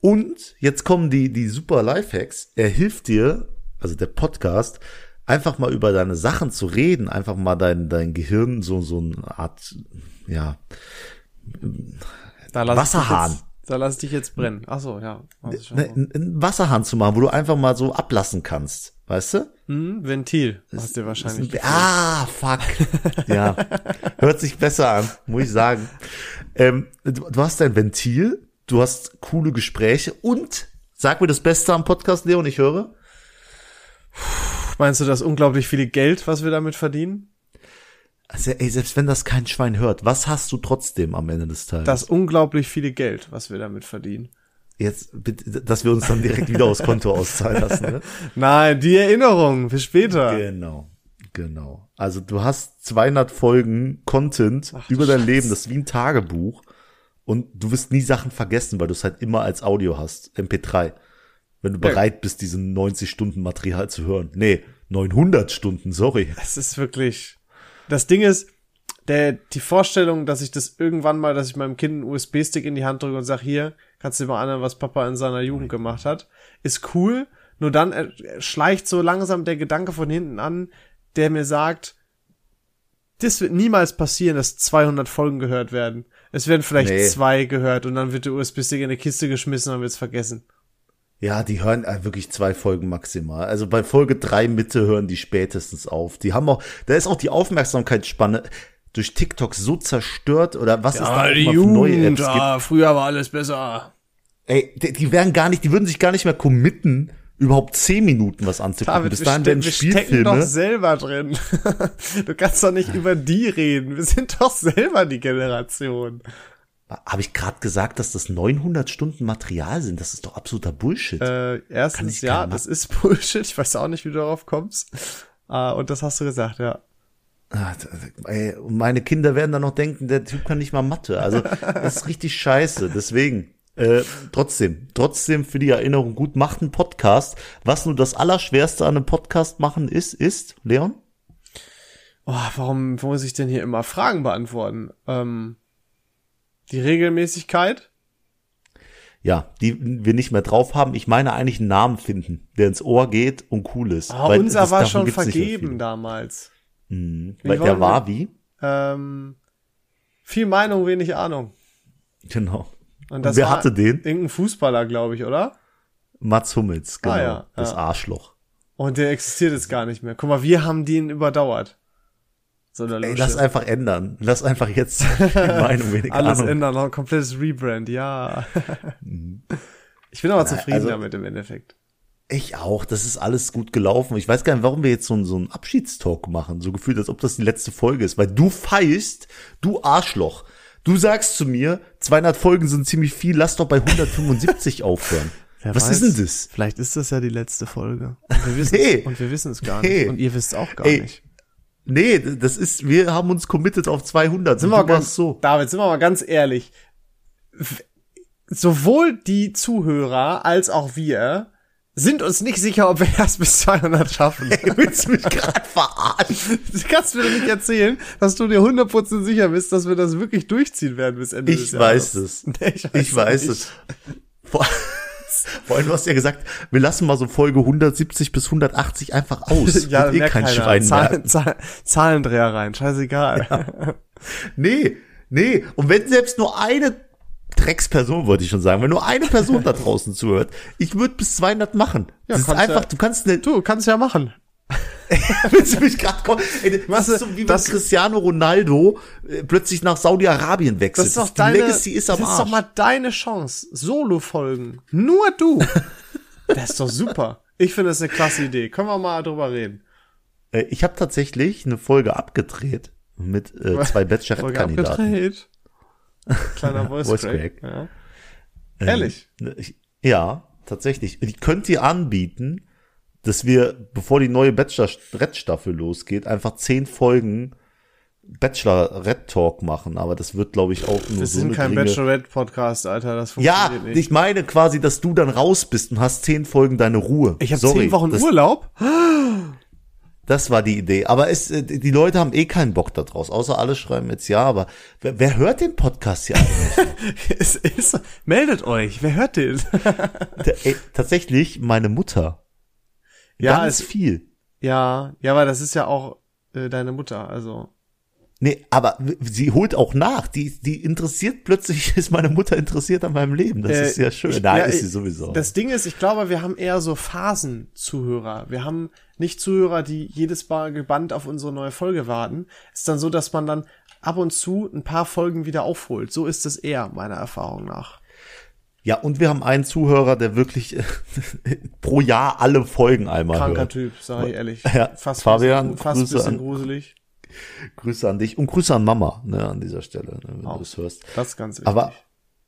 Und jetzt kommen die, die super Lifehacks. Er hilft dir, also der Podcast, einfach mal über deine Sachen zu reden, einfach mal dein, dein Gehirn so, so eine Art, ja, Da lass Wasserhahn. Da lass ich dich jetzt brennen. Ach so, ja. ne, einen Wasserhahn zu machen, wo du einfach mal so ablassen kannst. Weißt du? Hm, Ventil hast du wahrscheinlich. Ah, fuck. ja. Hört sich besser an, muss ich sagen. Ähm, du, du hast dein Ventil, du hast coole Gespräche und sag mir das Beste am Podcast, Leon, ich höre. Meinst du das unglaublich viele Geld, was wir damit verdienen? Also, ey, selbst wenn das kein Schwein hört, was hast du trotzdem am Ende des Tages? Das unglaublich viele Geld, was wir damit verdienen. Jetzt, bitte, dass wir uns dann direkt wieder aufs Konto auszahlen lassen. Ne? Nein, die Erinnerung für später. Genau, genau. Also du hast 200 Folgen Content Ach, über dein Scheiße. Leben, das ist wie ein Tagebuch. Und du wirst nie Sachen vergessen, weil du es halt immer als Audio hast, MP3. Wenn du Ja. bereit bist, diesen 90 Stunden Material zu hören. Nee, 900 Stunden, sorry. Es ist wirklich. Das Ding ist, der, die Vorstellung, dass ich das irgendwann mal, dass ich meinem Kind einen USB-Stick in die Hand drücke und sag, hier, kannst du dir mal anhören, was Papa in seiner Jugend gemacht hat, ist cool. Nur dann äh, schleicht so langsam der Gedanke von hinten an, der mir sagt, das wird niemals passieren, dass 200 Folgen gehört werden. Es werden vielleicht Nee. zwei gehört und dann wird der USB-Stick in eine Kiste geschmissen und wird's vergessen. Ja, die hören äh, wirklich zwei Folgen maximal. Also bei Folge drei Mitte hören die spätestens auf. Die haben auch, da ist auch die Aufmerksamkeitsspanne durch TikTok so zerstört oder was es da auch immer für neue Apps gibt. früher war alles besser. Ey, die, die wären gar nicht, die würden sich gar nicht mehr committen, überhaupt zehn Minuten was anzugucken. David, Bis wir, dahin werden wir stecken doch Spielfilme. selber drin. du kannst doch nicht über die reden. Wir sind doch selber die Generation. Habe ich gerade gesagt, dass das 900 Stunden Material sind? Das ist doch absoluter Bullshit. Äh, erstens, ja, das ist Bullshit. Ich weiß auch nicht, wie du darauf kommst. Äh, und das hast du gesagt, ja. Ah, Ey, meine Kinder werden dann noch denken, der Typ kann nicht mal Mathe. Also das ist richtig scheiße. Deswegen, äh, trotzdem, trotzdem für die Erinnerung gut, macht einen Podcast. Was nur das Allerschwerste an einem Podcast machen ist, ist, Leon? Oh, warum muss ich denn hier immer Fragen beantworten? Ähm, die Regelmäßigkeit? Ja, die wir nicht mehr drauf haben. Ich meine eigentlich einen Namen finden, der ins Ohr geht und cool ist. Ah, Weil unser war schon vergeben damals. Mhm. Weil der war wie? Ähm, viel Meinung, wenig Ahnung. Genau. Und Und wer hatte den? Irgendein Fußballer, glaube ich, oder? Mats Hummels, genau. Ah, ja, das ja. Arschloch. Und der existiert jetzt gar nicht mehr. Guck mal, wir haben den überdauert. So Ey, lass einfach ändern. Lass einfach jetzt die Meinung wenig Alles Ahnung. ändern, noch ein komplettes Rebrand, ja. ich bin aber zufrieden also- damit im Endeffekt. Ich auch. Das ist alles gut gelaufen. Ich weiß gar nicht, warum wir jetzt so, einen- so einen Abschiedstalk machen. So gefühlt, als ob das die letzte Folge ist. Weil du feist, du Arschloch. Du sagst zu mir, 200 Folgen sind ziemlich viel, lass doch bei 175 aufhören. Wer Was weiß, ist denn das? Vielleicht ist das ja die letzte Folge. Und wir wissen Nee. es, und wir wissen es gar Nee. nicht. Und ihr wisst auch gar Ey, nicht. Nee, das ist, wir haben uns committed auf 200. Sind wir ganz, so. David, sind wir mal ganz ehrlich. Sowohl die Zuhörer als auch wir sind uns nicht sicher, ob wir das bis 200 schaffen. Willst du mich gerade verarschen? Du kannst mir doch nicht erzählen, dass du dir 100% sicher bist, dass wir das wirklich durchziehen werden bis Ende des Ich Jahres. weiß es. Nee, ich weiß, Ich weiß nicht. es. Vor, allem, du hast ja gesagt, wir lassen mal so Folge 170 bis 180 einfach aus. Ja, eh kein keiner. Schwein Zahl, merken. Zahl, Zahlendreher rein, scheißegal. Nee, nee. Und wenn selbst nur eine Drecksperson, wollte ich schon sagen, wenn nur eine Person da draußen zuhört, ich würde bis 200 machen. Ja, das ist einfach, ja- du kannst nicht, Du kannst ja machen. willst du mich gerade kommen? Ey, das Was, ist so wie wenn das- Cristiano Ronaldo äh, plötzlich nach Saudi-Arabien wechselt. Das ist doch die deine, Legacy ist am das ist doch mal deine Chance. Solo-Folgen. Nur du. das ist doch super. Ich finde das eine klasse Idee. Können wir mal drüber reden. Äh, ich habe tatsächlich eine Folge abgedreht mit äh, zwei Bachelorette-Kandidaten. Kleiner Voice, Voice Crack. Crack. Ja. Ähm, Ehrlich? ne, ich- Ja, tatsächlich. Ich könnte dir anbieten, dass wir, bevor die neue Bachelor-Red-Staffel losgeht, einfach zehn Folgen Bachelor-Red-Talk machen. Aber das wird, glaube ich, auch nur Wir so sind kein Bachelorette-Podcast, Alter. Das Ja, funktioniert nicht. ich meine quasi, dass du dann raus bist und hast zehn Folgen deine Ruhe. Ich habe zehn Wochen das, Urlaub. Das war die Idee. Aber es, äh, die Leute haben eh keinen Bock da draus. Außer alle schreiben jetzt ja. Aber wer, wer hört den Podcast hier eigentlich? es ist, meldet euch. Wer hört den? Ey, tatsächlich meine Mutter. Ja, Ganz es- viel. ja, ja, aber das ist ja auch äh, deine Mutter. Also Nee, aber sie holt auch nach. Die, die interessiert plötzlich, ist meine Mutter interessiert an meinem Leben. Das Äh, ist ja schön. ich- Nein, ja, ist sie sowieso. Das Ding ist, ich glaube, wir haben eher so Phasen-Zuhörer. Wir haben nicht Zuhörer, die jedes Mal gebannt auf unsere neue Folge warten. Ist dann so, dass man dann ab und zu ein paar Folgen wieder aufholt. So ist es eher, meiner Erfahrung nach. ja, und wir haben einen Zuhörer, der wirklich äh, pro Jahr alle Folgen einmal Kranker hört. Typ, sag ich ehrlich. Ja, fast Fabian, bisschen, fast Grüße bisschen gruselig. Grüße an dich und Grüße an Mama, ne, an dieser Stelle, ne, wenn Auch. du das hörst. Das ist ganz wichtig. Aber,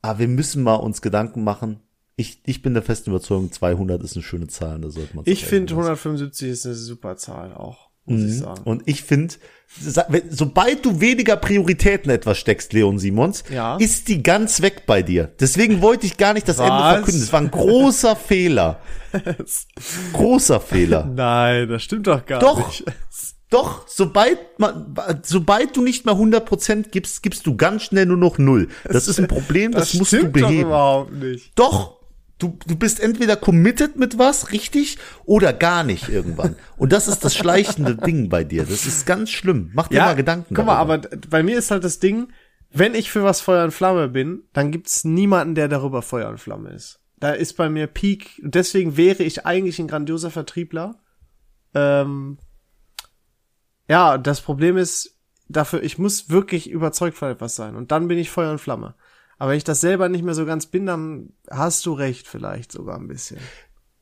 aber wir müssen mal uns Gedanken machen. Ich, ich bin der festen Überzeugung, 200 ist eine schöne Zahl, da sollte man ich finde 175 ist eine super Zahl auch, muss ich sagen. Und ich finde, sobald du weniger Prioritäten etwas steckst, Leon Simons, Ja. ist die ganz weg bei dir. Deswegen wollte ich gar nicht das Ende Was? verkünden. Das war ein großer Fehler. Großer Fehler. Nein, das stimmt doch gar Doch. nicht. Doch, sobald man, sobald du nicht mehr 100% gibst, gibst du ganz schnell nur noch null. Das ist ein Problem, das, musst du stimmt doch beheben. überhaupt nicht. Doch, du, du bist entweder committed mit was, richtig, oder gar nicht irgendwann. Und das ist das schleichende Ding bei dir. Das ist ganz schlimm. Mach dir mal Gedanken. Guck mal, aber bei mir ist halt das Ding, wenn ich für was Feuer und Flamme bin, dann gibt's niemanden, der darüber Feuer und Flamme ist. Da ist bei mir Peak, und deswegen wäre ich eigentlich ein grandioser Vertriebler. Ähm, ja, das Problem ist, dafür, ich muss wirklich überzeugt von etwas sein. Und dann bin ich Feuer und Flamme. Aber wenn ich das selber nicht mehr so ganz bin, dann hast du recht vielleicht sogar ein bisschen.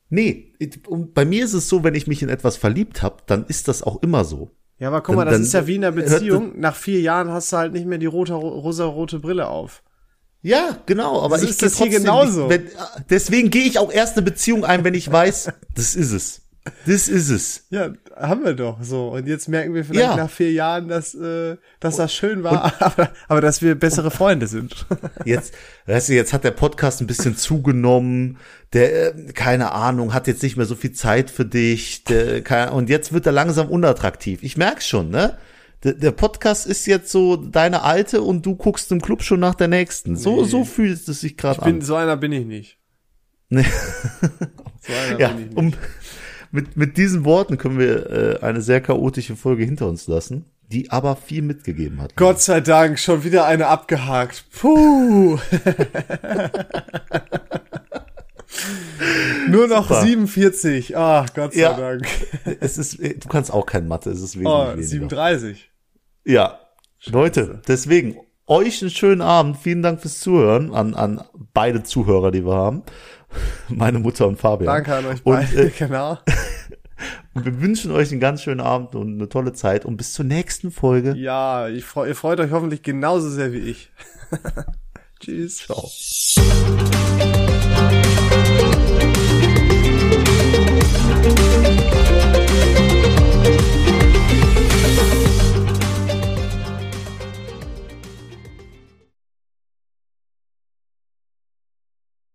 Nee, und bei mir ist es so, wenn ich mich in etwas verliebt habe, dann ist das auch immer so. Ja, aber guck mal, das dann ist ja wie in einer Beziehung. Nach vier Jahren hast du halt nicht mehr die rote, rosa-rote Brille auf. Ja, genau, aber Das ich ist das hier genauso. Wenn, deswegen gehe ich auch erst eine Beziehung ein, wenn ich weiß, das ist es. Das ist es. Ja, haben wir doch so. Und jetzt merken wir vielleicht Ja. nach vier Jahren, dass, äh, dass das schön war, aber, aber dass wir bessere Freunde sind. Jetzt, weißt du, jetzt hat der Podcast ein bisschen zugenommen. Der, äh, keine Ahnung, hat jetzt nicht mehr so viel Zeit für dich. Der, keine, und jetzt wird er langsam unattraktiv. Ich merk's schon, ne? Der, der Podcast ist jetzt so deine alte und du guckst im Club schon nach der nächsten. So, Nee. so fühlt es sich gerade an. so einer bin ich nicht. Nee. So einer Ja, bin ich nicht. um, mit, mit diesen Worten können wir äh, eine sehr chaotische Folge hinter uns lassen, die aber viel mitgegeben hat. Gott sei Dank, schon wieder eine abgehakt. Puh. Nur noch Super. 47. Ah, Gott sei Ja. Dank. Es ist, äh, du kannst auch kein Mathe, es ist wesentlich Oh, weniger. 37. Ja, Leute, deswegen euch einen schönen Abend. Vielen Dank fürs Zuhören an, an beide Zuhörer, die wir haben. Meine Mutter und Fabian. Danke an euch Und, beide. äh, genau. Und wir wünschen euch einen ganz schönen Abend und eine tolle Zeit und bis zur nächsten Folge. Ja, ich freu, ihr freut euch hoffentlich genauso sehr wie ich. Tschüss. Ciao. Thank